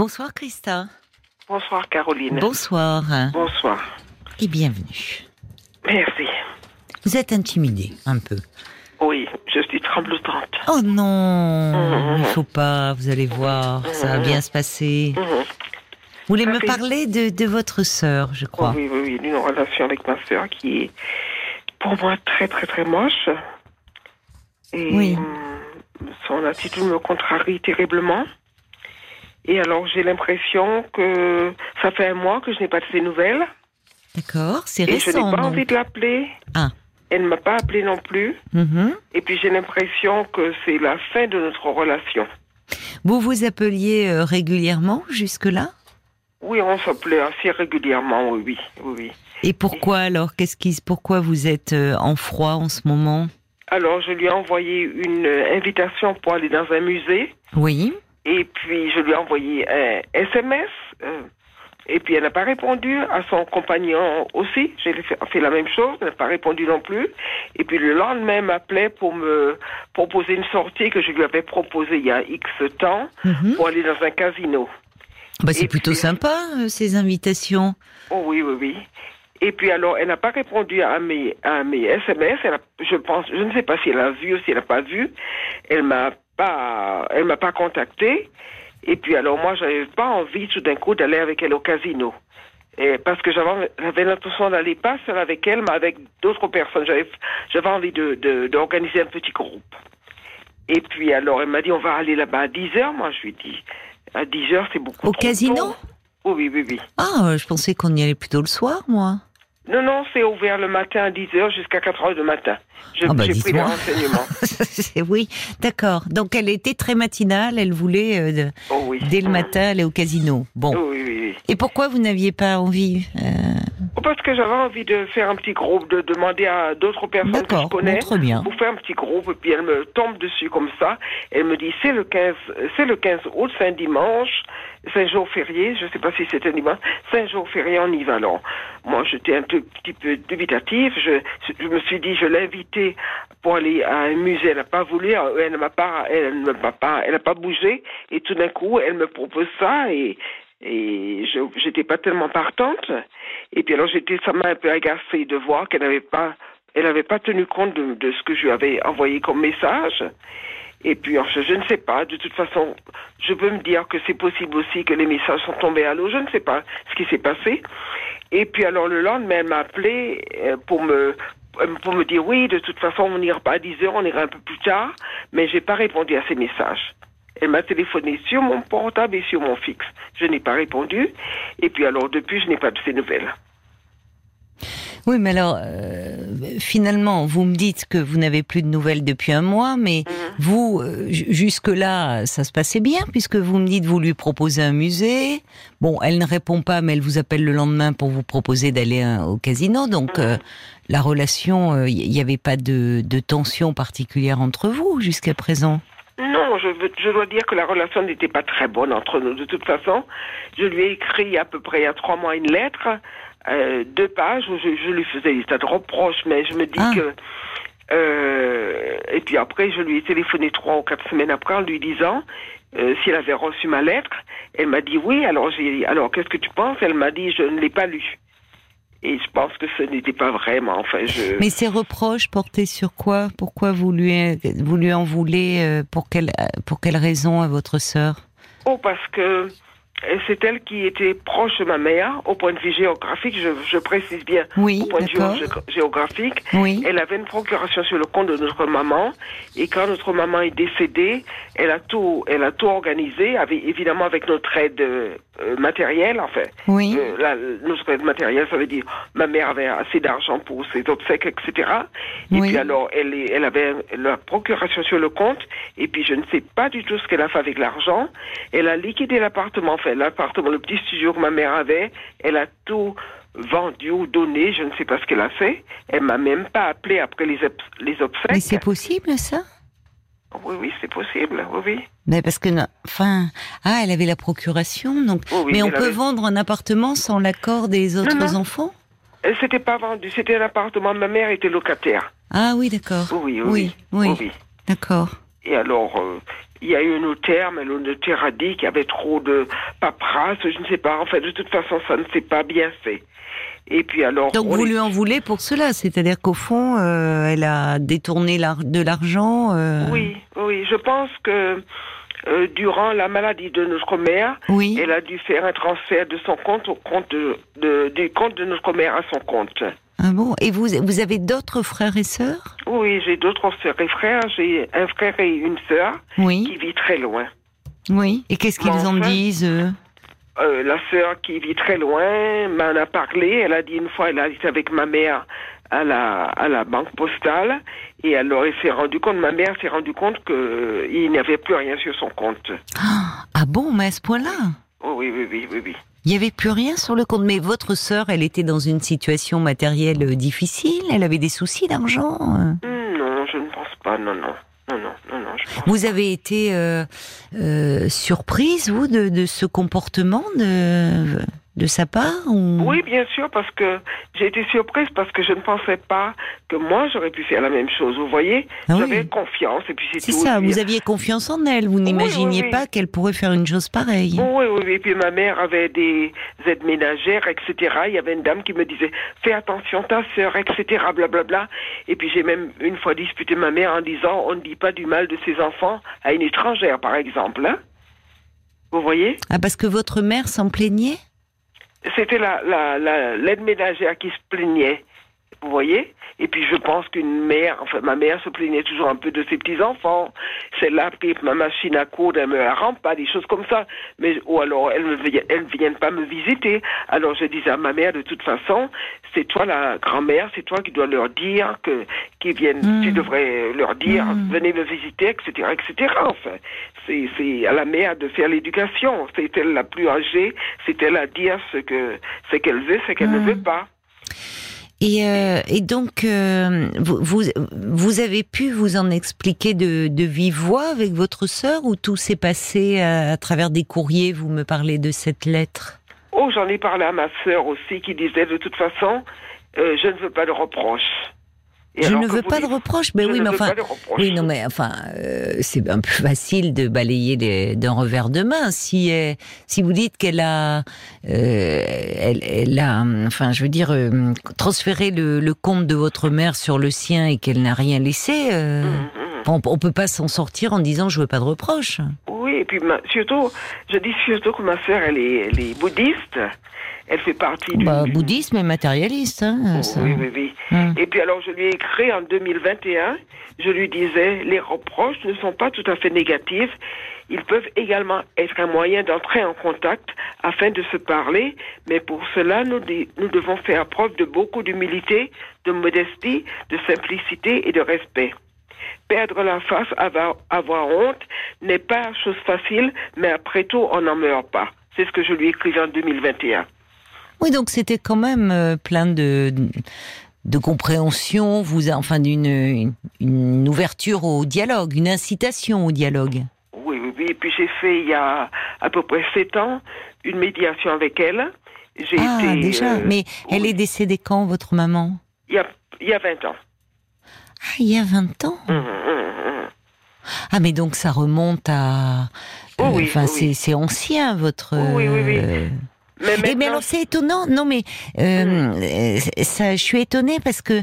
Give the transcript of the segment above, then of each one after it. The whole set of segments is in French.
Bonsoir Christa. Bonsoir Caroline. Bonsoir. Bonsoir. Et bienvenue. Merci. Vous êtes intimidée un peu. Oui, je suis tremblotante. Oh non, Mhm. il faut pas, vous allez voir, ça va bien se passer. Mhm. Vous voulez Ça me fait- parler de, de votre sœur, je crois. Oui, oui, oui, d'une relation avec ma sœur qui est pour moi très, très, très moche. Et Oui. hum, son attitude me contrarie terriblement. Et alors, j'ai l'impression que ça fait un mois que je n'ai pas de ses nouvelles. D'accord, c'est Et je n'ai récent. pas donc. envie de l'appeler. Ah. Elle ne m'a pas appelé non plus. Mhm. Et puis, j'ai l'impression que c'est la fin de notre relation. Vous vous appeliez euh, régulièrement jusque-là? Oui, on s'appelait assez régulièrement, oui, oui, oui. oui. Et pourquoi alors? Qu'est-ce qui, pourquoi vous êtes euh, en froid en ce moment? Alors, je lui ai envoyé une euh, invitation pour aller dans un musée. Oui. Et puis, je lui ai envoyé un SMS. euh, et puis, elle n'a pas répondu. À son compagnon aussi. J'ai fait, fait la même chose. Elle n'a pas répondu non plus. Et puis, le lendemain, elle m'appelait pour me proposer une sortie que je lui avais proposée il y a X temps Mhm. pour aller dans un casino. Bah, c'est plutôt puis- sympa euh, ces invitations. Oh oui, oui, oui. Et puis alors, elle n'a pas répondu à mes, à mes SMS. Elle a- je pense, je ne sais pas si elle a vu ou si elle n'a pas vu. Elle m'a pas, elle m'a pas contacté. Et puis alors, moi, j'avais pas envie tout d'un coup d'aller avec elle au casino. Et parce que j'avais, l'intention d'aller pas seule avec elle, mais avec d'autres personnes. J'avais, envie de, de, d'organiser un petit groupe. Et puis alors, elle m'a dit, on va aller là-bas à 10 heures. Moi, je lui ai dit, à 10 heures, c'est beaucoup Au trop casino? Tôt. Oui, oui, oui. Ah, je pensais qu'on y allait plutôt le soir, moi. Non, non, c'est ouvert le matin à 10h jusqu'à 4h du matin. Ah bah, J'ai pris dites-moi. renseignements. Oui, d'accord. Donc elle était très matinale, elle voulait euh, Oh oui. dès le matin aller au casino. Bon. Oh oui, oui, oui. Et pourquoi vous n'aviez pas envie euh, Oh, Parce que j'avais envie de faire un petit groupe, de demander à d'autres personnes que je connais bon, bien. pour faire un petit groupe. Et puis elle me tombe dessus comme ça. Elle me dit c'est le 15, c'est le 15 août, c'est un dimanche, c'est un jour. Je sais pas si c'est un dimanche, c'est un jour férié, on y va. Alors moi j'étais un tout petit peu dubitatif. Je, me suis dit je l'ai invitée pour aller à un musée. Elle n'a pas voulu. Elle ne m'a pas, elle ne m'a pas, elle n'a pas bougé. Et tout d'un coup elle me propose ça et et je j'étais pas tellement partante et puis alors j'étais ça m'a un peu agacée de voir qu'elle n'avait pas elle n'avait pas tenu compte de ce que je lui avais envoyé comme message et puis alors, je, ne sais pas de toute façon je peux me dire que c'est possible aussi que les messages sont tombés à l'eau je ne sais pas ce qui s'est passé et puis alors le lendemain elle m'a appelé euh, pour me pour me dire oui de toute façon on n'ira pas à 10 heures on ira un peu plus tard mais j'ai pas répondu à ces messages elle m'a téléphoné sur mon portable et sur mon fixe. Je n'ai pas répondu. Et puis alors, depuis, je n'ai pas de ces nouvelles. Oui, mais alors euh, finalement, vous me dites que vous n'avez plus de nouvelles depuis un mois, mais vous, euh, ju- jusque-là, ça se passait bien, puisque vous me dites vous lui proposez un musée. Bon, elle ne répond pas, mais elle vous appelle le lendemain pour vous proposer d'aller euh, au casino. Donc, euh, la relation, il n'y avait pas de, de tension particulière entre vous jusqu'à présent? Non, je dois dire que la relation n'était pas très bonne entre nous. De toute façon, je lui ai écrit à peu près il y a trois mois une lettre, euh, deux pages, où je, je lui faisais des tas de reproches, mais je me dis Ah. que... euh, et puis après, je lui ai téléphoné trois ou quatre semaines après en lui disant euh, si elle avait reçu ma lettre. Elle m'a dit oui. Alors j'ai dit, alors qu'est-ce que tu penses? Elle m'a dit je ne l'ai pas lu. Et je pense que ce n'était pas vraiment. Enfin, je. Mais ces reproches portaient sur quoi? Pourquoi vous lui, vous lui en voulez euh, Pour quelle, pour quelle raison à votre sœur? Oh, parce que c'est elle qui était proche de ma mère au point de vue géographique, je, je précise bien, Oui, au point de vue géographique. Oui. Elle avait une procuration sur le compte de notre maman et quand notre maman est décédée, elle a tout, elle a tout organisé, avec, évidemment avec notre aide euh, matérielle, enfin. Oui. Euh, la- notre aide matérielle, ça veut dire ma mère avait assez d'argent pour ses obsèques, etc. Et puis alors, elle, elle avait la procuration sur le compte, et puis je ne sais pas du tout ce qu'elle a fait avec l'argent. Elle a liquidé l'appartement, enfin l'appartement, le petit studio que ma mère avait, elle a tout vendu ou donné, je ne sais pas ce qu'elle a fait. Elle m'a même pas appelé après les, obs- les obsèques. Mais c'est possible ça? Oui, oui, c'est possible, oui, oui. Mais parce que, enfin, ah, elle avait la procuration, donc. Oui, oui, mais on peut avait- vendre un appartement sans l'accord des autres non. enfants? Elle s'était pas vendue, c'était un appartement, ma mère était locataire. Ah oui, d'accord. Oui, oui, oui, oui, oui. oui. d'accord. Et alors, euh, il y a eu un notaire, mais le notaire a dit qu'il y avait trop de paperasse, je ne sais pas. En fait, de toute façon, ça ne s'est pas bien fait. Et puis alors. Donc vous lui en voulez pour cela, c'est-à-dire qu'au fond, euh, elle a détourné de l'argent. Euh... Oui, oui, je pense que euh, durant la maladie de notre mère, oui. elle a dû faire un transfert de son compte au compte de, de, du compte de notre mère à son compte. Ah bon Et vous, vous avez d'autres frères et sœurs? Oui, j'ai d'autres sœurs et frères. J'ai un frère et une sœur oui. qui vit très loin. Oui. Et qu'est-ce qu'ils en disent euh, La sœur qui vit très loin m'en a parlé. Elle a dit une fois, elle a été avec ma mère à la, à la banque postale. Et alors, elle s'est rendu compte, ma mère s'est rendu compte qu'il n'y avait plus rien sur son compte. Ah bon, mais à ce point-là? Oh, Oui, oui, oui, oui, oui. Il n'y avait plus rien sur le compte. Mais votre sœur, elle était dans une situation matérielle difficile Elle avait des soucis d'argent Non, je ne pense pas, non, non. Non, non, non, non je vous avez été euh, euh, surprise, vous, de, de ce comportement de, de sa part ou... Oui, bien sûr, parce que j'ai été surprise parce que je ne pensais pas que moi j'aurais pu faire la même chose. Vous voyez, Ah oui. j'avais confiance et puis c'est ça, vous aviez confiance en elle, vous n'imaginiez oui, oui. pas qu'elle pourrait faire une chose pareille. Oui, oui, oui. Et puis ma mère avait des aides ménagères, etc. Il y avait une dame qui me disait fais attention ta sœur, etc. Blablabla. Et puis j'ai même une fois disputé ma mère en disant on ne dit pas du mal de ses enfants à une étrangère, par exemple. hein. Vous voyez? Ah, parce que votre mère s'en plaignait? C'était la, la, la, l'aide ménagère qui se plaignait. Vous voyez Et puis je pense qu'une mère, enfin ma mère se plaignait toujours un peu de ses petits-enfants. C'est là que ma machine à coudre, elle me la rend pas, des choses comme ça. Mais, ou alors elles ne elles viennent pas me visiter. Alors je disais à ma mère, de toute façon, c'est toi la grand-mère, c'est toi qui dois leur dire que qu'ils viennent, Mm. tu devrais leur dire, Mm. venez me visiter, etc., etc. Enfin, c'est c'est à la mère de faire l'éducation. C'est elle la plus âgée, c'est elle à dire ce que ce qu'elle veut, ce qu'elle ne veut pas. Et, euh, et donc, euh, vous, vous, avez pu vous en expliquer de, de vive voix avec votre sœur ou tout s'est passé à, à travers des courriers Vous me parlez de cette lettre? Oh, j'en ai parlé à ma sœur aussi qui disait de toute façon, euh, je ne veux pas de reproches. Je ne veux pas de reproches, mais je oui, ne mais enfin, oui, non, mais enfin, euh, c'est un peu facile de balayer d'un revers de main. Si, elle- si vous dites qu'elle a, euh, elle, elle a, enfin, je veux dire, euh, transféré le, le compte de votre mère sur le sien et qu'elle n'a rien laissé, euh, Hum, hum. on, on peut pas s'en sortir en disant je veux pas de reproches. Et puis ma- surtout, je dis surtout que ma sœur, elle est, elle est bouddhiste. Elle fait partie du... Bah, bouddhisme et matérialiste, hein, Oh, ça. oui, oui, oui. Hum. Et puis alors, je lui ai écrit en 2021, je lui disais, les reproches ne sont pas tout à fait négatifs. Ils peuvent également être un moyen d'entrer en contact afin de se parler, mais pour cela, nous, nous devons faire preuve de beaucoup d'humilité, de modestie, de simplicité et de respect. Perdre la face, avoir, avoir honte n'est pas chose facile, mais après tout, on n'en meurt pas. C'est ce que je lui ai écrit en 2021. Oui, donc c'était quand même euh, plein de, de compréhension, vous, enfin d'une une, une ouverture au dialogue, une incitation au dialogue. Oui, oui, oui. Et puis j'ai fait il y a à peu près sept ans une médiation avec elle. J'ai Ah, été. déjà. euh, Mais elle est décédée quand, votre maman? Il y a, il y a 20 ans. Ah, il y a 20 ans. Hum, hum, hum. Ah, mais donc ça remonte à. Oh oui, enfin, oui, c'est ancien, votre. Oui, oui, oui. euh, Mais Et mais alors c'est étonnant, non mais euh, ça, je suis étonnée parce que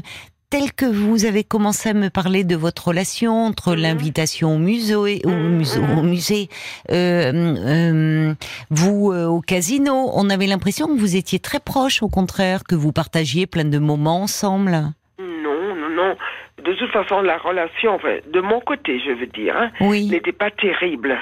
tel que vous avez commencé à me parler de votre relation entre l'invitation au musée, au musée, mhm. au musée euh, euh, vous euh, au casino, on avait l'impression que vous étiez très proches, au contraire, que vous partagiez plein de moments ensemble. non, non, non. De toute façon, la relation, enfin, de mon côté, je veux dire, hein, Oui, n'était pas terrible.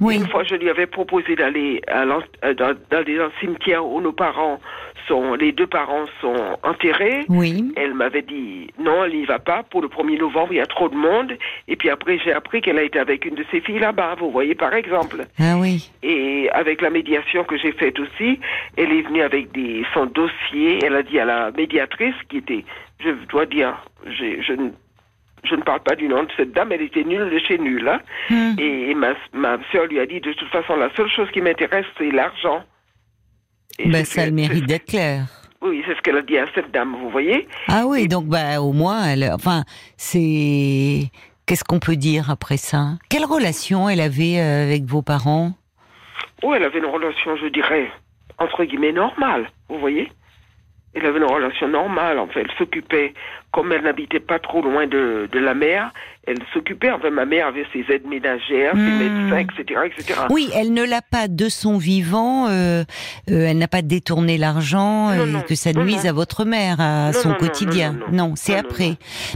Oui, Une fois, je lui avais proposé d'aller euh, dans, dans les cimetières où nos parents sont, les deux parents sont enterrés. oui. Elle m'avait dit non, elle n'y va pas. Pour le 1er novembre, il y a trop de monde. Et puis après, j'ai appris qu'elle a été avec une de ses filles là-bas, vous voyez, par exemple. Ah oui. Et avec la médiation que j'ai faite aussi, elle est venue avec des, son dossier. Elle a dit à la médiatrice, qui était, je dois dire, je, ne- je ne parle pas du nom de cette dame, elle était nulle de chez nulle. hein. Hum. Et ma, ma soeur lui a dit, de toute façon, la seule chose qui m'intéresse, c'est l'argent. Ben, ça a le mérite d'être clair. Oui, c'est ce qu'elle a dit à cette dame, vous voyez. Ah oui, donc bah au moins, elle, enfin, c'est Qu'est-ce qu'on peut dire après ça? Quelle relation elle avait euh, avec vos parents? Oh, elle avait une relation, je dirais, entre guillemets, normale, vous voyez Elle avait une relation normale, en fait. Elle s'occupait, comme elle n'habitait pas trop loin de, de la mer, elle s'occupait, enfin, ma mère avait ses aides ménagères, ses Hmm. médecins, etc., etc. Oui, elle ne l'a pas de son vivant, euh, euh, elle n'a pas détourné l'argent et non. que ça Non, nuise non. à votre mère, à son quotidien. non, c'est après.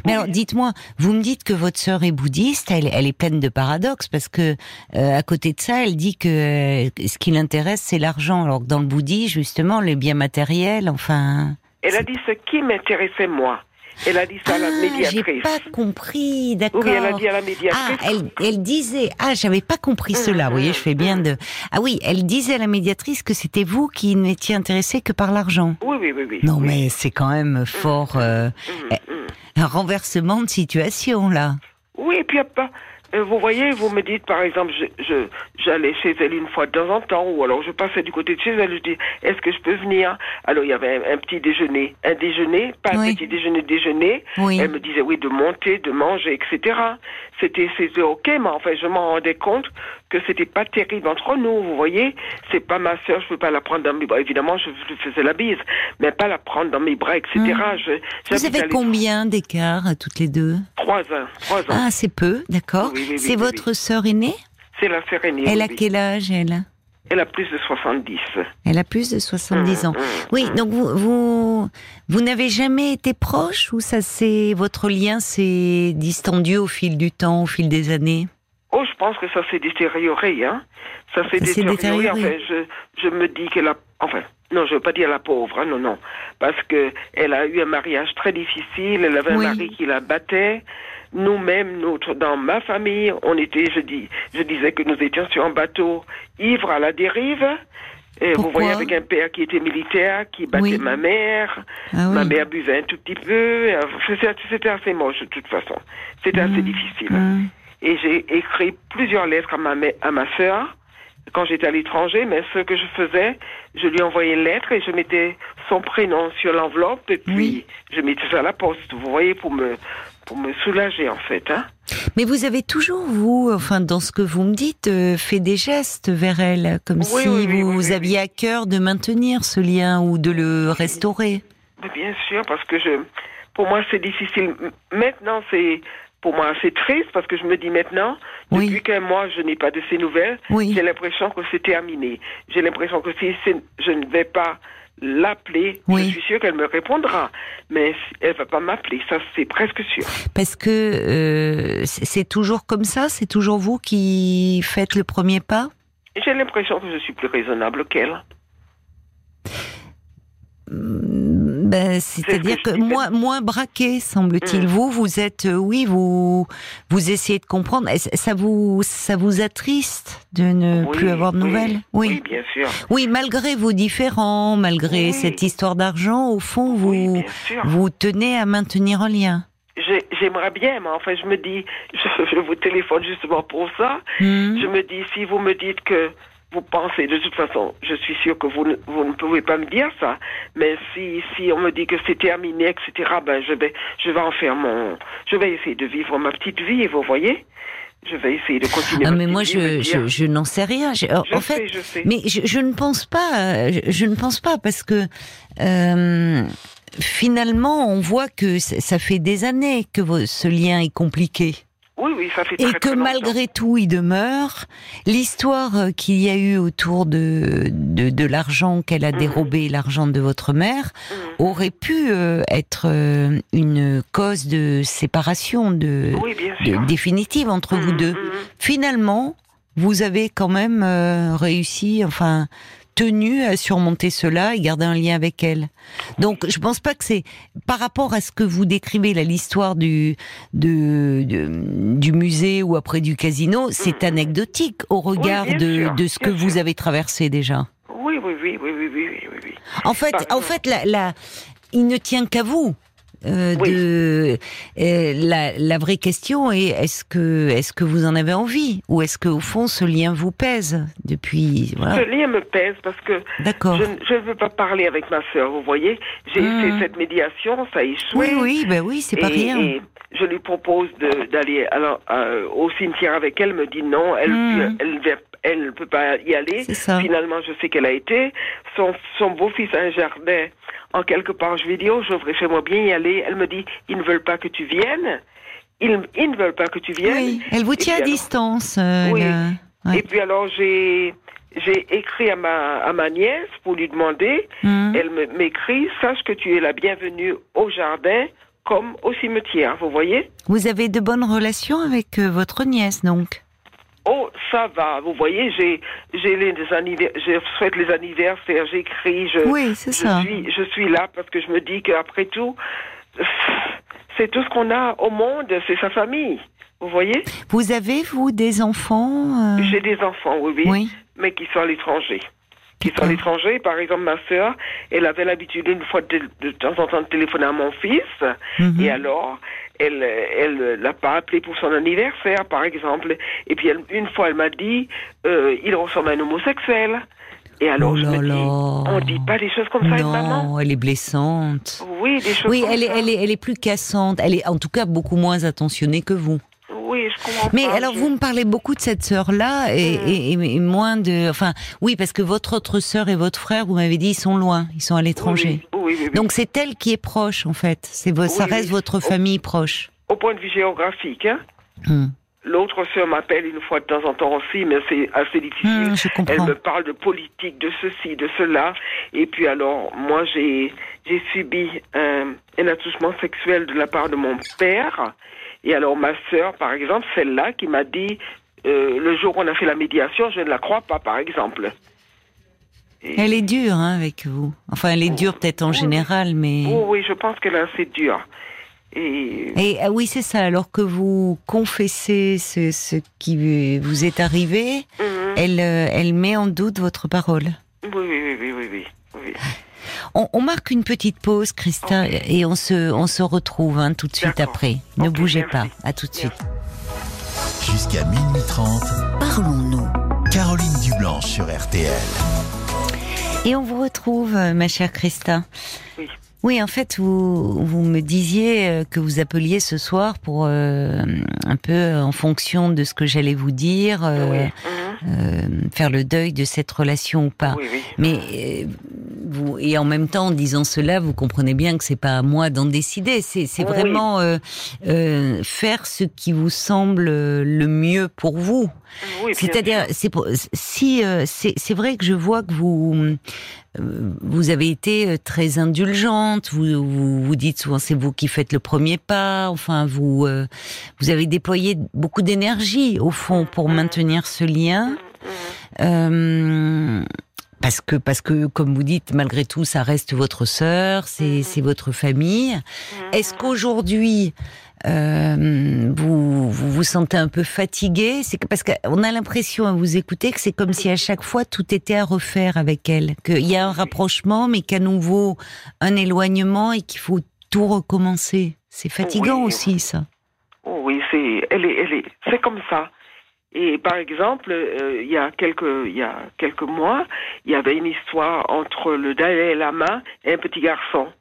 Mais Oui. alors, dites-moi, vous me dites que votre sœur est bouddhiste, elle, elle est pleine de paradoxes parce que euh, à côté de ça, elle dit que euh, ce qui l'intéresse, c'est l'argent. Alors que dans le bouddhisme, justement, les biens matériels, enfin. Elle a dit ce qui m'intéressait, moi. Elle a dit ça à la Ah, j'ai médiatrice. pas compris, d'accord. Oui, elle a dit à la Ah, médiatrice. elle, elle disait, ah, j'avais pas compris cela. Vous voyez, je fais bien de. Ah oui, elle disait à la médiatrice que c'était vous qui n'étiez intéressé que par l'argent. Oui, oui, oui, oui. Non, oui. mais c'est quand même fort euh, Mhm, mhm. un renversement de situation là. Oui, et puis euh, vous voyez, vous me dites, par exemple, je, je, j'allais chez elle une fois de temps en temps, ou alors je passais du côté de chez elle, je dis, est-ce que je peux venir? Alors il y avait un, un petit déjeuner, un déjeuner, pas Oui. un petit déjeuner, déjeuner. Oui. Elle me disait, oui, de monter, de manger, etc. C'était, c'était ok, mais enfin, je m'en rendais compte que c'était pas terrible entre nous, vous voyez. C'est pas ma sœur, je peux pas la prendre dans mes bras. Évidemment, je, faisais la bise, mais pas la prendre dans mes bras, etc. Je, Vous avez combien d'écart à toutes les deux? Trois ans, trois ans. Ah, c'est peu, d'accord. Oui, oui, oui, c'est votre sœur aînée? C'est la Sérénée. Elle a quel âge elle? Elle a plus de 70. Elle a plus de 70 ans. Mmh, mmh, Oui, mmh. donc vous vous, vous n'avez jamais été proche ou ça c'est votre lien s'est distendu au fil du temps, au fil des années? Oh, je pense que ça s'est détérioré, hein. Ça s'est Ça s'est détérioré. détérioré. Enfin, je, je me dis qu'elle a, enfin, non, je veux pas dire la pauvre, hein, non, non. Parce que elle a eu un mariage très difficile, elle avait Oui. un mari qui la battait. Nous-mêmes, notre, dans ma famille, on était, je dis, je disais que nous étions sur un bateau ivre à la dérive. Et vous voyez, avec un père qui était militaire, qui battait Oui. ma mère. Ah Ma mère buvait un tout petit peu. euh, C'était assez moche, de toute façon. C'était assez difficile. Mmh. Et j'ai écrit plusieurs lettres à ma, à ma sœur quand j'étais à l'étranger, mais ce que je faisais, je lui envoyais une lettre et je mettais son prénom sur l'enveloppe et puis Oui. je mettais ça à la poste, vous voyez, pour me, pour me soulager en fait. Hein. Mais vous avez toujours, vous, enfin, dans ce que vous me dites, euh, fait des gestes vers elle, comme Oui, si oui, vous aviez à cœur de maintenir ce lien ou de le restaurer. Mais bien sûr, parce que je, pour moi c'est difficile. Maintenant c'est, pour moi c'est triste parce que je me dis maintenant, Oui. depuis qu'un mois je n'ai pas de ces nouvelles, Oui. j'ai l'impression que c'est terminé. J'ai l'impression que si je ne vais pas l'appeler, Oui. je suis sûre qu'elle me répondra. Mais elle va pas m'appeler, ça c'est presque sûr. Parce que euh, c'est toujours comme ça, c'est toujours vous qui faites le premier pas? J'ai l'impression que je suis plus raisonnable qu'elle. Mm, ben, C'est-à-dire que moins, moins braqué, semble-t-il. Mm. Vous, vous êtes, euh, oui, vous, vous essayez de comprendre. Ça vous, ça vous attriste de ne Oui, plus avoir de oui, nouvelles? Oui, bien sûr. Oui, malgré vos différends, malgré cette histoire d'argent, au fond, vous, vous tenez à maintenir un lien. J'ai- J'aimerais bien, mais enfin, je me dis, je, je vous téléphone justement pour ça. Hmm. Je me dis, si vous me dites que vous pensez, de toute façon, je suis sûre que vous ne, vous ne pouvez pas me dire ça, mais si, si on me dit que c'est terminé, etc., ben, je vais, je vais en faire mon, je vais essayer de vivre ma petite vie, vous voyez? Je vais essayer de continuer Ah, ma mais moi, vie, je, je, je n'en sais rien. Je- en sais, je sais. mais je, ne pense pas. Je, ne pense pas parce que euh, finalement, on voit que ça fait des années que ce lien est compliqué. Oui, oui, ça fait Et très, que très malgré tout, il demeure. L'histoire euh, qu'il y a eu autour de, de, de l'argent qu'elle a Mhm. dérobé, l'argent de votre mère, Mhm. aurait pu euh, être euh, une cause de séparation de, Oui, définitive entre vous Mhm, deux. Finalement, vous avez quand même euh, réussi, enfin tenu à surmonter cela et garder un lien avec elle. Donc, je ne pense pas que c'est par rapport à ce que vous décrivez l'histoire du de, du musée ou après du casino, c'est anecdotique au regard de, de ce que vous avez traversé déjà. Oui, oui, oui, oui, oui, oui. oui. En fait, en fait, la il ne tient qu'à vous euh, de euh, la, la, vraie question est est-ce que est-ce que vous en avez envie? Ou est-ce que au fond ce lien vous pèse depuis voilà? Ce lien me pèse parce que je, ne veux pas parler avec ma sœur. Vous voyez, j'ai mmh. fait cette médiation, ça a échoué. Oui, oui, ben oui, c'est pas rien. Et je lui propose d'aller euh, au cimetière avec elle. Me dit non, elle elle, elle ne peut pas y aller. Finalement, je sais qu'elle a été. Son, son beau-fils a un jardin en quelque part, je lui dis, oh, j'aimerais bien y aller. Elle me dit, ils ne veulent pas que tu viennes. Ils, ils ne veulent pas que tu viennes. Oui, elle vous tient à distance. Euh, oui. Et puis alors, j'ai j'ai écrit à ma, à ma nièce pour lui demander. Hum. Elle m'écrit, sache que tu es la bienvenue au jardin comme au cimetière, vous voyez? Vous avez de bonnes relations avec euh, votre nièce, donc? Ça va. Vous voyez, j'ai j'ai les anniversaires, je souhaite les anniversaires, j'écris, je oui, c'est ça. suis je suis là parce que je me dis qu'après tout, c'est tout ce qu'on a au monde, c'est sa famille. Vous voyez? Vous avez vous des enfants euh? J'ai des enfants, oui, oui, oui, mais qui sont à l'étranger qui sont à l'étranger. Par exemple, ma sœur, elle avait l'habitude une fois de, de, temps en temps de téléphoner à mon fils. Mhm. Et alors, elle elle l'a pas appelé pour son anniversaire, par exemple. Et puis une fois, elle m'a dit, euh, il ressemble à un homosexuel. Et alors, oh je me dis, on dit pas des choses comme ça non, maman. elle est blessante. Oui, des choses oui, elle est, elle est, elle est plus cassante. Elle est en tout cas beaucoup moins attentionnée que vous. Oui, je comprends. Mais alors, vous me parlez beaucoup de cette sœur-là et, mm. moins de. Enfin, oui, parce que votre autre sœur et votre frère, vous m'avez dit, ils sont loin, ils sont à l'étranger. Oui, oui, Donc c'est elle qui est proche, en fait. C'est ça reste votre famille proche. Au point de vue géographique, hein. Hmm. L'autre sœur m'appelle une fois de temps en temps aussi, mais c'est assez difficile. Hmm, elle me parle de politique, de ceci, de cela. Et puis alors, moi, j'ai j'ai subi un, un attouchement sexuel de la part de mon père. Et alors ma sœur, par exemple, celle-là qui m'a dit euh, le jour où on a fait la médiation, je ne la crois pas, par exemple. Elle est dure hein, avec vous. Enfin, elle est dure peut-être en général, mais. Oh, oui, je pense qu'elle est assez dure. Et, Et ah oui, c'est ça. Alors que vous confessez ce, ce qui vous est arrivé, mhm. elle, euh, elle met en doute votre parole. Oui, oui, oui, oui, oui. oui. On, marque une petite pause, Christa, et on se, on se retrouve hein, tout de suite après. Ne bougez pas. À tout de suite. Jusqu'à minuit 30, parlons-nous. Caroline Dublanche sur RTL. Et on vous retrouve, euh, ma chère Christa. Oui. Oui, en fait, vous, vous me disiez euh, que vous appeliez ce soir pour euh, un peu en fonction de ce que j'allais vous dire, mhm. faire le deuil de cette relation ou pas. Oui, oui. Mais vous, et en même temps, en disant cela, vous comprenez bien que c'est pas à moi d'en décider. C'est, vraiment euh, euh, faire ce qui vous semble le mieux pour vous. C'est-à-dire, c'est si euh, c'est vrai que je vois que vous vous avez été très indulgente. Vous vous, vous dites souvent c'est vous qui faites le premier pas. Enfin, vous vous avez déployé beaucoup d'énergie au fond pour maintenir ce lien. Euh, parce que parce que comme vous dites malgré tout ça reste votre sœur c'est mhm. votre famille. Mhm. est-ce qu'aujourd'hui euh, vous, vous, vous sentez un peu fatigué c'est parce qu'on a l'impression à vous écouter que c'est comme si à chaque fois tout était à refaire avec elle. Qu'il y a un rapprochement mais qu'à nouveau un éloignement et qu'il faut tout recommencer. C'est fatigant aussi ça. Oui c'est elle est elle est c'est comme ça et par exemple, euh, il y a quelques il y a quelques mois, il y avait une histoire entre le Dalai Lama et un petit garçon.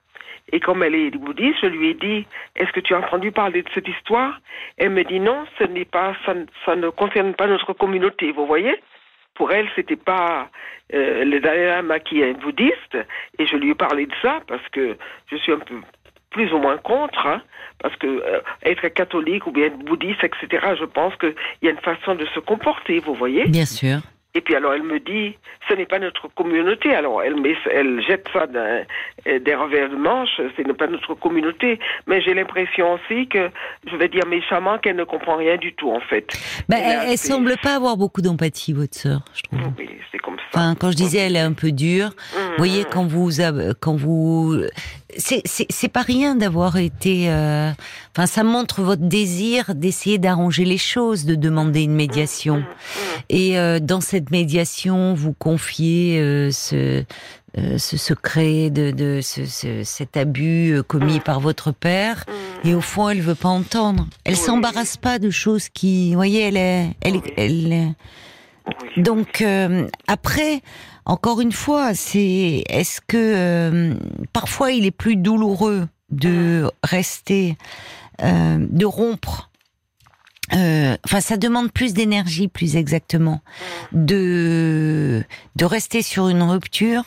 Et comme elle est bouddhiste, je lui ai dit Est-ce que tu as entendu parler de cette histoire? Elle me dit non, ce n'est pas ça, ne concerne pas notre communauté. Vous voyez? Pour elle, c'était pas euh, le Dalai Lama qui est bouddhiste. Et je lui ai parlé de ça parce que je suis un peu plus ou moins contre, hein, parce que euh, être catholique ou bien être bouddhiste, etc., je pense qu'il y a une façon de se comporter, vous voyez Bien sûr. Et puis alors elle me dit, ce n'est pas notre communauté. Alors elle, met, elle jette ça des revers de manche, ce n'est pas notre communauté. Mais j'ai l'impression aussi que, je vais dire méchamment, qu'elle ne comprend rien du tout en fait. Bah, elle, ne semble pas avoir beaucoup d'empathie, votre sœur, je trouve. Oui, c'est comme ça. Enfin, quand je disais elle est un peu dure, vous voyez, mmh. quand vous, quand vous c'est pas rien d'avoir été. Euh, enfin, ça montre votre désir d'essayer d'arranger les choses, de demander une médiation. Et euh, dans cette médiation, vous confiez euh, ce, ce secret de, de ce, cet abus commis par votre père. Et au fond, elle veut pas entendre. Elle s'embarrasse pas de choses qui, vous voyez, elle est, elle, elle, donc après, encore une fois, c'est est-ce que euh, parfois il est plus douloureux de rester, euh, de rompre. Euh, enfin, ça demande plus d'énergie, plus exactement, de de rester sur une rupture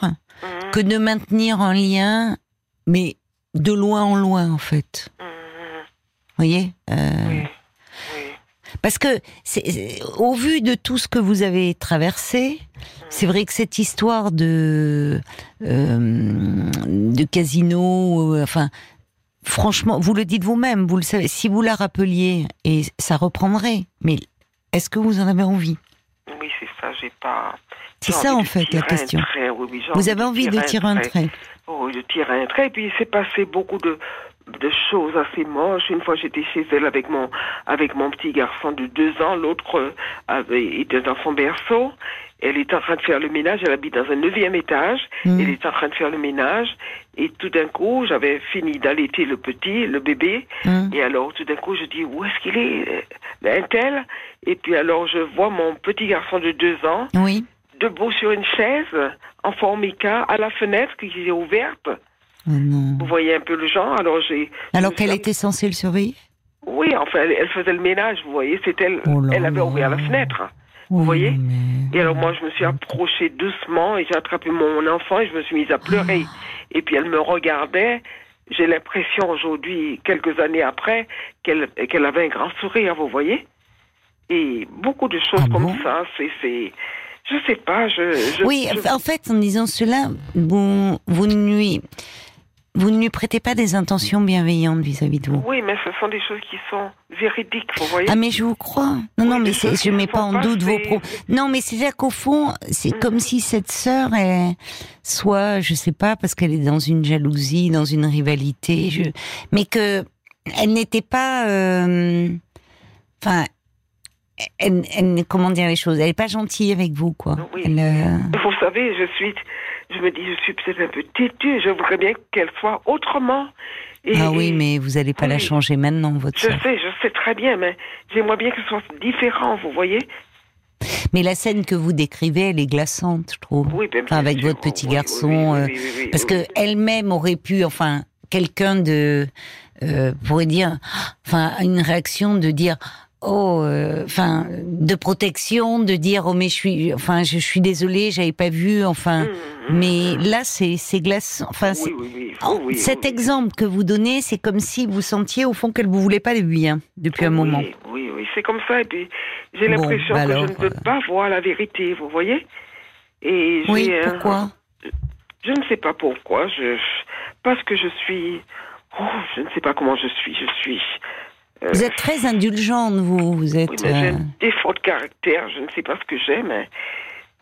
que de maintenir un lien, mais de loin en loin en fait. Vous voyez parce que, au vu de tout ce que vous avez traversé, c'est vrai que cette histoire de euh, de casino, euh, enfin, franchement, vous le dites vous-même, vous le savez. Si vous la rappeliez, et ça reprendrait, mais est-ce que vous en avez envie? c'est ça. J'ai pas. C'est ça en fait la question. vous avez envie de tirer un trait. Oh, de tirer un trait. Et puis il s'est passé beaucoup de de choses assez moches. Une fois, j'étais chez elle avec mon avec mon petit garçon de deux ans. L'autre avait était dans son berceau. Elle est en train de faire le ménage. Elle habite dans un neuvième étage. Mmh. Elle est en train de faire le ménage. Et tout d'un coup, j'avais fini d'allaiter le petit, le bébé. Mmh. Et alors, tout d'un coup, je dis où est-ce qu'il est, un tel Et puis alors, je vois mon petit garçon de deux ans. Oui. Debout sur une chaise, en formica, à la fenêtre qui est ouverte. Oh Vous voyez un peu le genre? Alors j'ai. Alors qu'elle était censée le surveiller? Oui, enfin, elle, faisait le ménage. Vous voyez, c'est elle. Oh elle avait ouvert la fenêtre. Vous voyez Et alors moi, je me suis approchée doucement et j'ai attrapé mon enfant et je me suis mise à pleurer. Ah. Et puis elle me regardait. J'ai l'impression aujourd'hui, quelques années après, qu'elle qu'elle avait un grand sourire. Vous voyez Et beaucoup de choses ah comme ça. C'est je sais pas. Je, oui, en fait, en disant cela, vous, vous nuit vous ne lui prêtez pas des intentions bienveillantes vis-à-vis de vous? Oui, mais ce sont des choses qui sont véridiques, vous voyez. Ah, mais je vous crois. Non, non, mais je ne mets pas en doute vos propos. Non, mais c'est-à-dire qu'au fond, c'est mm. comme si cette sœur est, soit, je sais pas, parce qu'elle est dans une jalousie, dans une rivalité, je... mais que elle n'était pas, euh... enfin, elle, elle, comment dire les choses Elle n'est pas gentille avec vous, quoi. Oui. Euh, vous savez, je suis je me dis, je suis peut-être un peu têtue, je voudrais bien qu'elle soit autrement. ah oui, mais vous n'allez pas la changer maintenant, votre Je sais, je sais très bien, mais j'aimerais bien que ce soit différent, vous voyez mais la scène que vous décrivez, elle est glaçante, je trouve. Oui, bien avec votre petit garçon, euh, parce que elle-même aurait pu, enfin, quelqu'un de, euh, pourrait dire, enfin, une réaction de dire, oh, euh, enfin, de protection, de dire oh mais je suis, enfin je suis désolée, j'avais pas vu, enfin, mmh, mmh, mais mmh. là c'est c'est glaçant. Enfin, cet exemple que vous donnez, c'est comme si vous sentiez au fond qu'elle vous voulait pas de lui hein, depuis un moment. Oui, oui, c'est comme ça. Et puis j'ai l'impression bah que je ne peux euh, pas voir la vérité, vous voyez? Et oui, pourquoi? Je ne sais pas pourquoi. Je parce que je suis. Oh, je ne sais pas comment je suis. Je suis euh, vous êtes très indulgente, vous. Vous êtes. Oui, j'ai euh, défaut de caractère. Je ne sais pas ce que j'ai, mais.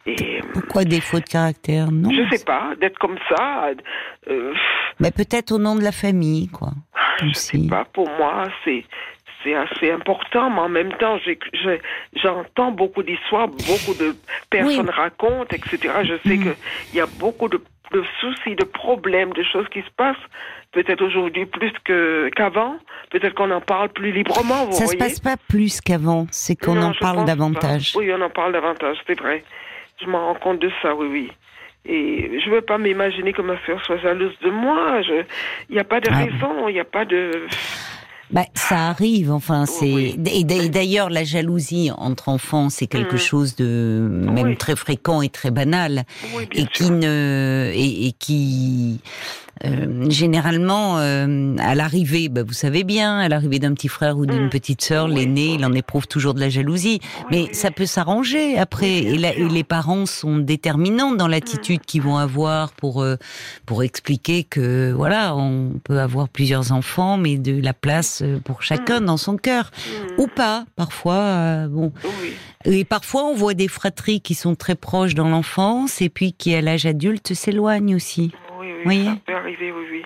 Et, Pourquoi défaut de caractère? Non. Je sais pas, d'être comme ça. Euh, mais peut-être au nom de la famille, quoi. Je ne sais pas. Pour moi, c'est c'est assez important, mais en même temps, j'entends beaucoup d'histoires, beaucoup de personnes racontent, etc. Je sais mm. qu'il y a beaucoup de, de, soucis, de problèmes, de choses qui se passent peut-être aujourd'hui plus qu'avant. peut-être qu'on en parle plus librement. Vous ça ne se passe pas plus qu'avant, c'est qu'on en parle davantage. Oui, on en parle davantage, c'est vrai. Je m'en rends compte de ça, oui, oui. Et je ne veux pas m'imaginer que ma soeur soit jalouse de moi. Il n'y a pas de ah raison, il n'y a pas de... Bah, ça arrive, enfin, c'est et d'ailleurs la jalousie entre enfants, c'est quelque mm. chose de même très fréquent et très banal, et qui ne et qui euh, généralement, euh, à l'arrivée, bah, vous savez bien, à l'arrivée d'un petit frère ou d'une mm. petite sœur, l'aîné, il en éprouve toujours de la jalousie. Mais ça peut s'arranger après. Et, les parents sont déterminants dans l'attitude mm. qu'ils vont avoir pour euh, pour expliquer que voilà, on peut avoir plusieurs enfants, mais de la place pour chacun mm. dans son cœur, ou pas. Parfois, bon. Et parfois, on voit des fratries qui sont très proches dans l'enfance et puis qui, à l'âge adulte, s'éloignent aussi oui, ça peut arriver, oui, oui.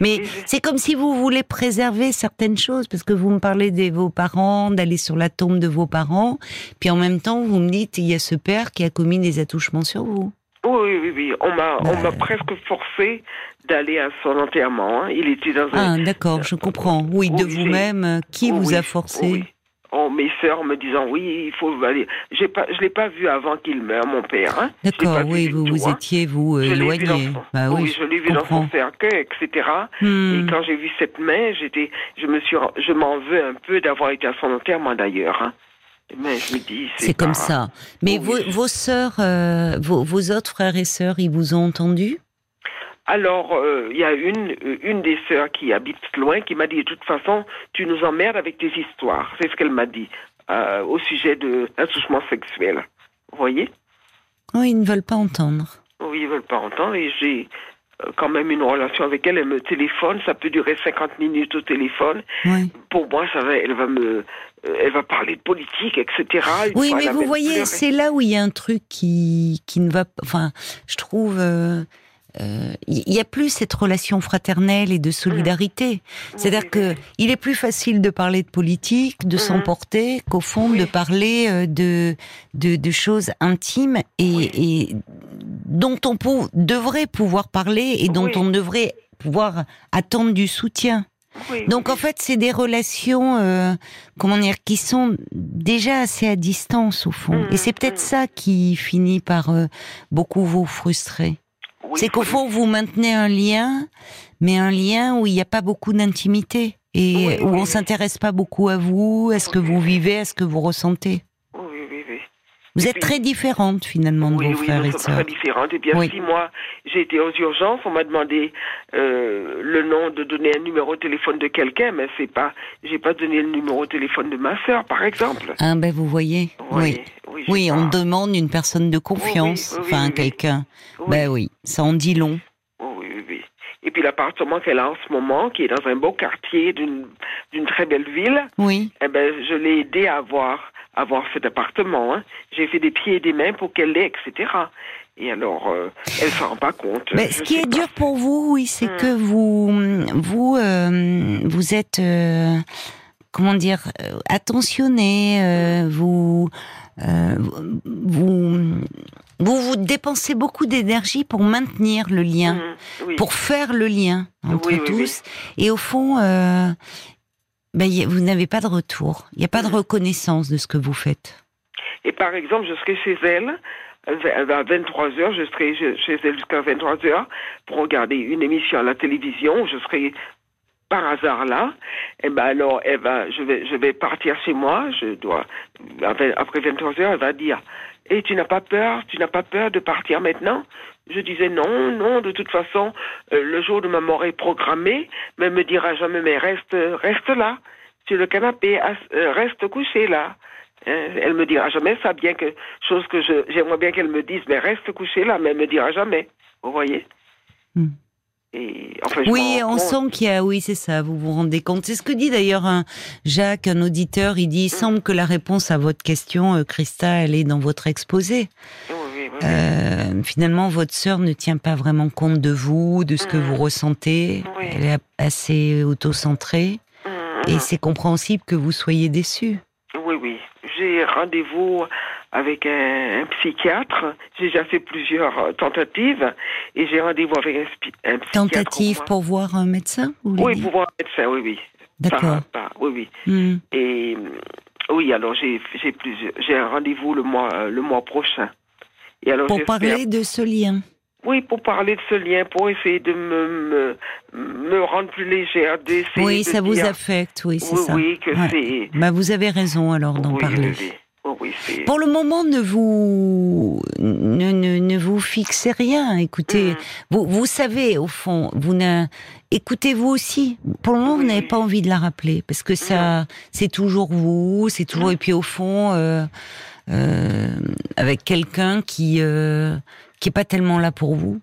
Mais c'est comme si vous voulez préserver certaines choses, parce que vous me parlez de vos parents, d'aller sur la tombe de vos parents, puis en même temps, vous me dites, il y a ce père qui a commis des attouchements sur vous. Oui, oui, oui. On m'a, on m'a presque forcé d'aller à son enterrement. Hein. Il était dans un... Ah, d'accord, je comprends. Oui, de vous-même. Qui vous a forcé oh, mes sœurs me disant oui, il faut aller. J'ai pas, je l'ai pas vu avant qu'il meure, mon père. Hein. D'accord, oui, vous vous étiez vous éloigné. Bah, oui, je l'ai vu dans son cercueil, etc. Hmm. Et quand j'ai vu cette main, j'étais, je me suis, je m'en veux un peu d'avoir été à son enterrement d'ailleurs. Hein. Mais je me dis, c'est comme ça. Mais vos, vos sœurs, euh, vos, vos autres frères et sœurs, ils vous ont entendu? Alors, euh, il y a une, une des sœurs qui habite loin qui m'a dit, de toute façon, tu nous emmerdes avec tes histoires. C'est ce qu'elle m'a dit euh, au sujet de l'attouchement sexuel. Vous voyez? Oui, ils ne veulent pas entendre. Oui, ils ne veulent pas entendre et j'ai euh, quand même une relation avec elle. Elle me téléphone, ça peut durer 50 minutes au téléphone. Pour moi, ça va, elle va me, elle va parler de politique, etc. oui, mais vous voyez, c'est là où il y a un truc qui, qui ne va pas. Enfin, je trouve il euh, y a plus cette relation fraternelle et de solidarité. Mmh. C'est-à-dire que il est plus facile de parler de politique, de mmh. s'emporter, qu'au fond de parler euh, de, de, de choses intimes et, et dont on devrait pouvoir parler et dont on devrait pouvoir attendre du soutien. Donc en fait, c'est des relations, euh, comment dire, qui sont déjà assez à distance au fond. Mmh. Et c'est peut-être ça qui finit par euh, beaucoup vous frustrer c'est qu'au fond, vous maintenez un lien, mais un lien où il n'y a pas beaucoup d'intimité et où on s'intéresse pas beaucoup à vous, à ce que vous vivez, à ce que vous ressentez? Vous êtes très différente finalement de vos frères et sœurs. très différentes. Et bien si moi j'ai été aux urgences, on m'a demandé euh, le nom de donner un numéro de téléphone de quelqu'un, mais c'est pas, j'ai pas donné le numéro de téléphone de ma sœur, par exemple. Ah ben vous voyez, oui, oui, on demande une personne de confiance, enfin quelqu'un. Ben oui, ça en dit long. Oui, oui, Et puis l'appartement qu'elle a en ce moment, qui est dans un beau quartier d'une très belle ville. Oui. Eh ben je l'ai aidé à avoir avoir cet appartement. Hein. J'ai fait des pieds et des mains pour qu'elle l'ait, etc. Et alors, euh, elle s'en rend pas compte. Mais ce qui est dur pour vous, oui, c'est hmm. que vous, vous, euh, vous êtes, euh, comment dire, attentionné. vous, vous, vous, vous dépensez beaucoup d'énergie pour maintenir le lien, hmm, pour faire le lien entre tous. Et au fond, ben, vous n'avez pas de retour. Il n'y a pas de reconnaissance de ce que vous faites. Et par exemple, je serai chez elle à 23 h je serai chez elle jusqu'à 23 h pour regarder une émission à la télévision. Je serai par hasard là. Et ben alors, elle va, je vais, je vais partir chez moi. Je dois après 23 h elle va dire et tu n'as pas peur, tu n'as pas peur de partir maintenant? Je disais non, non, de toute façon, euh, le jour de ma mort est programmé, mais elle me dira jamais, mais reste, reste là, sur le canapé, euh, reste couché là. Euh, elle me dira jamais ça, bien que, chose que j'aimerais bien qu'elle me dise, mais reste couché là, mais elle me dira jamais. Vous voyez hmm oui, on sent qu'il y a, oui, c'est ça, vous vous rendez compte. C'est ce que dit d'ailleurs un Jacques, un auditeur, il dit, il mm. semble que la réponse à votre question, euh, Christa, elle est dans votre exposé. Euh, finalement, votre sœur ne tient pas vraiment compte de vous, de ce que vous mm. ressentez. Elle est assez autocentrée. Mm. Et c'est compréhensible que vous soyez déçu. Oui, oui. J'ai rendez-vous avec un, psychiatre. J'ai déjà fait plusieurs euh, tentatives et j'ai rendez-vous avec un, psychiatre. Tentative pour voir un médecin Oui, pour voir un médecin, oui, oui. D'accord. Oui, oui. Hmm. Et oui, alors j'ai. J'ai un rendez-vous le mois euh, le mois prochain. Et alors, pour parler de ce lien. Oui, pour parler de ce lien, pour essayer de me, me, me rendre plus légère, Oui, ça vous affecte, oui, c'est ça. Oui, que c'est... Bah, vous avez raison alors d'en parler. Oui, Oh Pour le moment, ne vous ne, ne, ne vous fixez rien. Écoutez, mm. vous, vous savez au fond, vous ne écoutez-vous aussi. Pour le moment, vous n'avez pas envie de la rappeler parce que ça, c'est toujours vous, c'est toujours mm. et puis au fond, euh, avec quelqu'un qui euh, qui est pas tellement là pour vous.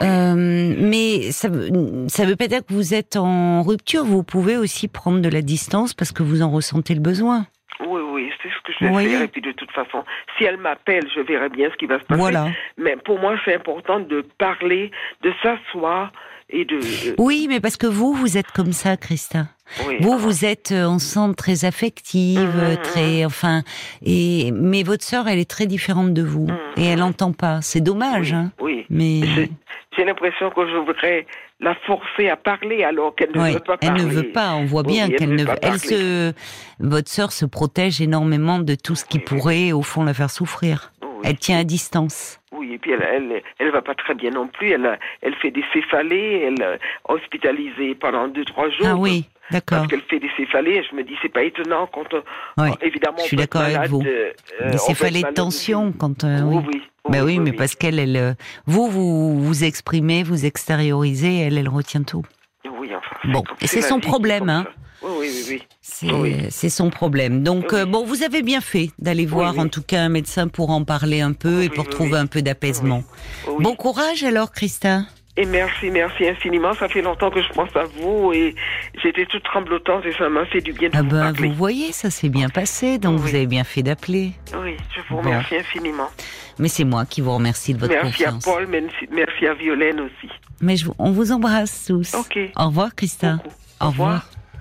Euh, mais ça, ça veut pas dire que vous êtes en rupture. Vous pouvez aussi prendre de la distance parce que vous en ressentez le besoin. Oui, oui, c'est ce que je vais faire. Et puis de toute façon, si elle m'appelle, je verrai bien ce qui va se passer. Voilà. Mais pour moi, c'est important de parler, de s'asseoir et de. Oui, mais parce que vous, vous êtes comme ça, Christa. Oui. Vous, vous êtes euh, ensemble très affective, Mhm. très, enfin, et mais votre sœur, elle est très différente de vous Mhm. et elle n'entend pas. C'est dommage, oui, hein. oui. Mais J'ai- l'impression que je voudrais la forcer à parler alors qu'elle ne veut pas elle parler. ne veut pas. On voit bien elle qu'elle veut ne pas veut. Elle se, votre sœur se protège énormément de tout ce qui pourrait, au fond, la faire souffrir. Elle tient à distance. Et puis elle, elle, elle va pas très bien non plus. Elle, elle fait des céphalées, elle est hospitalisée pendant deux trois jours. Ah oui, d'accord. Parce qu'elle fait des céphalées, je me dis c'est pas étonnant quand Ouais. évidemment Je suis d'accord avec vous. euh, euh, Des céphalées de tension quand. euh, oui, oui. oui. Ben oui, mais parce qu'elle, elle, euh, vous, vous vous exprimez, vous extériorisez, elle, elle retient tout. Oui, enfin. Bon, et c'est son vie, problème, hein. ça. Oui, oui, oui. C'est Oui. son problème. Donc, Oui. euh, bon, vous avez bien fait d'aller voir oui. en tout cas un médecin pour en parler un peu et pour trouver un peu d'apaisement. Bon courage alors, Christa. Et merci, merci infiniment. Ça fait longtemps que je pense à vous et j'étais toute tremblotante et ça m'a fait du bien de Ah vous ben, parler. vous voyez, ça s'est bien passé, donc Oui. vous avez bien fait d'appeler. Oui, je vous Bon. remercie infiniment. Mais c'est moi qui vous remercie de votre Merci confiance. à Paul, merci, merci à Violaine aussi. Mais je on vous embrasse tous. Ok. Au revoir, Christa. Beaucoup. Au revoir.